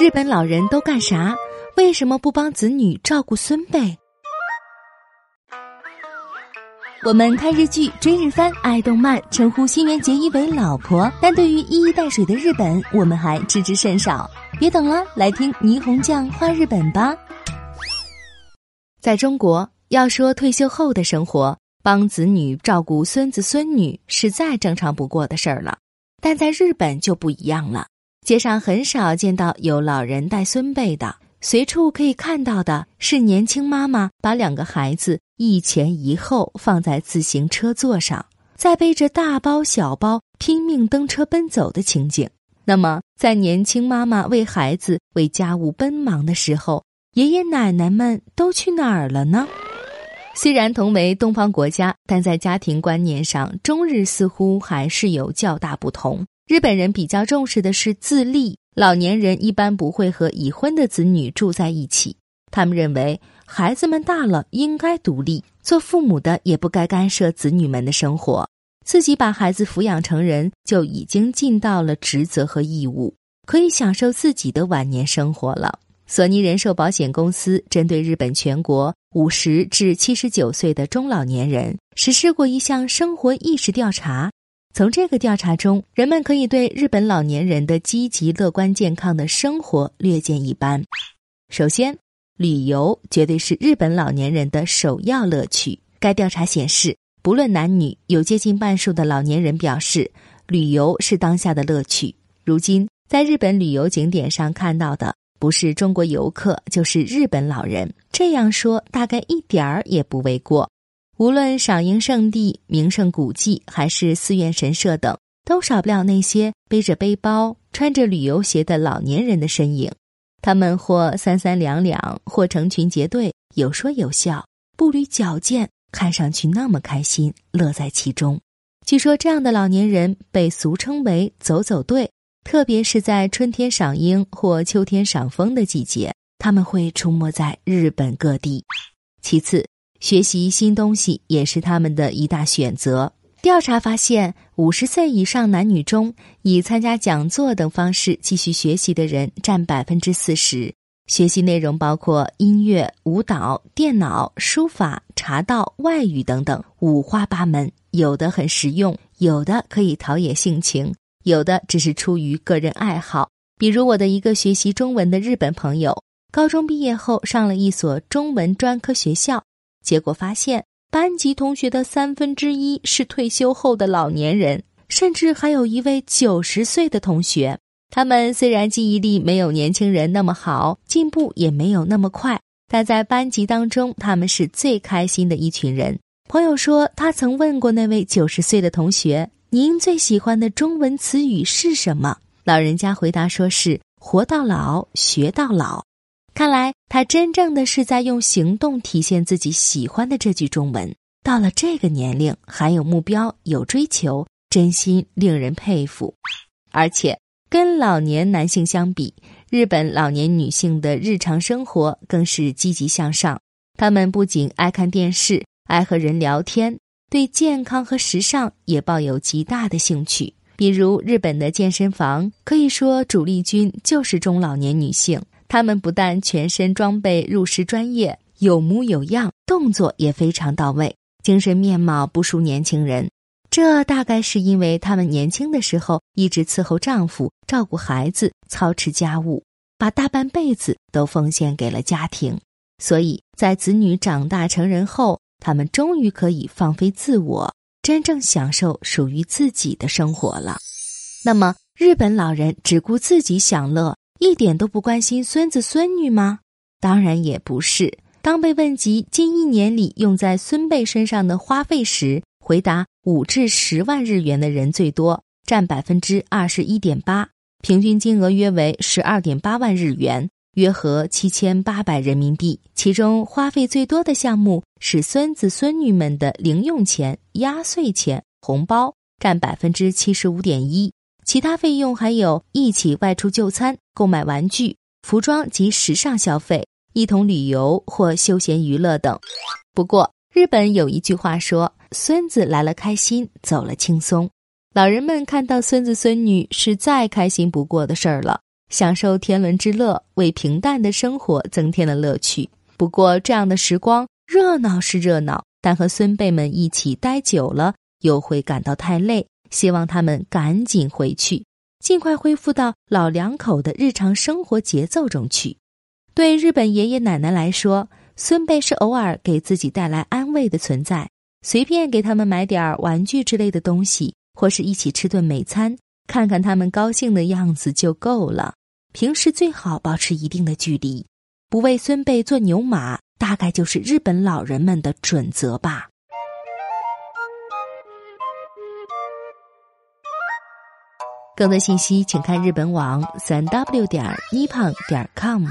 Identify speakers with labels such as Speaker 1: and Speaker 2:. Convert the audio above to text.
Speaker 1: 日本老人都干啥？为什么不帮子女照顾孙辈？我们看日剧、追日番、爱动漫，称呼新垣结衣为老婆，但对于一衣带水的日本，我们还知之甚少。别等了，来听霓虹酱画日本吧。在中国，要说退休后的生活，帮子女照顾孙子孙女是再正常不过的事儿了。但在日本就不一样了，街上很少见到有老人带孙辈的，随处可以看到的是年轻妈妈把两个孩子一前一后放在自行车座上，在背着大包小包拼命蹬车奔走的情景。那么，在年轻妈妈为孩子为家务奔忙的时候，爷爷奶奶们都去哪儿了呢？虽然同为东方国家，但在家庭观念上，中日似乎还是有较大不同。日本人比较重视的是自立，老年人一般不会和已婚的子女住在一起。他们认为，孩子们大了应该独立，做父母的也不该干涉子女们的生活。自己把孩子抚养成人，就已经尽到了职责和义务，可以享受自己的晚年生活了。索尼人寿保险公司针对日本全国五十至七十九岁的中老年人实施过一项生活意识调查。从这个调查中，人们可以对日本老年人的积极、乐观、健康的生活略见一斑。首先，旅游绝对是日本老年人的首要乐趣。该调查显示，不论男女，有接近半数的老年人表示，旅游是当下的乐趣。如今，在日本旅游景点上看到的。不是中国游客，就是日本老人。这样说大概一点儿也不为过。无论赏樱圣地、名胜古迹，还是寺院神社等，都少不了那些背着背包、穿着旅游鞋的老年人的身影。他们或三三两两，或成群结队，有说有笑，步履矫健，看上去那么开心，乐在其中。据说这样的老年人被俗称为“走走队”。特别是在春天赏樱或秋天赏枫的季节，他们会出没在日本各地。其次，学习新东西也是他们的一大选择。调查发现，五十岁以上男女中，以参加讲座等方式继续学习的人占百分之四十。学习内容包括音乐、舞蹈、电脑、书法、茶道、外语等等，五花八门。有的很实用，有的可以陶冶性情。有的只是出于个人爱好，比如我的一个学习中文的日本朋友，高中毕业后上了一所中文专科学校，结果发现班级同学的三分之一是退休后的老年人，甚至还有一位九十岁的同学。他们虽然记忆力没有年轻人那么好，进步也没有那么快，但在班级当中，他们是最开心的一群人。朋友说，他曾问过那位九十岁的同学。您最喜欢的中文词语是什么？老人家回答说是“活到老，学到老”。看来他真正的是在用行动体现自己喜欢的这句中文。到了这个年龄还有目标、有追求，真心令人佩服。而且跟老年男性相比，日本老年女性的日常生活更是积极向上。她们不仅爱看电视，爱和人聊天。对健康和时尚也抱有极大的兴趣，比如日本的健身房，可以说主力军就是中老年女性。他们不但全身装备入时专业，有模有样，动作也非常到位，精神面貌不输年轻人。这大概是因为他们年轻的时候一直伺候丈夫、照顾孩子、操持家务，把大半辈子都奉献给了家庭，所以在子女长大成人后。他们终于可以放飞自我，真正享受属于自己的生活了。那么，日本老人只顾自己享乐，一点都不关心孙子孙女吗？当然也不是。当被问及近一年里用在孙辈身上的花费时，回答五至十万日元的人最多，占百分之二十一点八，平均金额约为十二点八万日元。约合七千八百人民币，其中花费最多的项目是孙子孙女们的零用钱、压岁钱、红包，占百分之七十五点一。其他费用还有一起外出就餐、购买玩具、服装及时尚消费、一同旅游或休闲娱乐等。不过，日本有一句话说：“孙子来了开心，走了轻松。”老人们看到孙子孙女是再开心不过的事儿了。享受天伦之乐，为平淡的生活增添了乐趣。不过，这样的时光热闹是热闹，但和孙辈们一起待久了，又会感到太累。希望他们赶紧回去，尽快恢复到老两口的日常生活节奏中去。对日本爷爷奶奶来说，孙辈是偶尔给自己带来安慰的存在，随便给他们买点玩具之类的东西，或是一起吃顿美餐，看看他们高兴的样子就够了。平时最好保持一定的距离，不为孙辈做牛马，大概就是日本老人们的准则吧。更多信息，请看日本网三 w 点 nippon 点 com。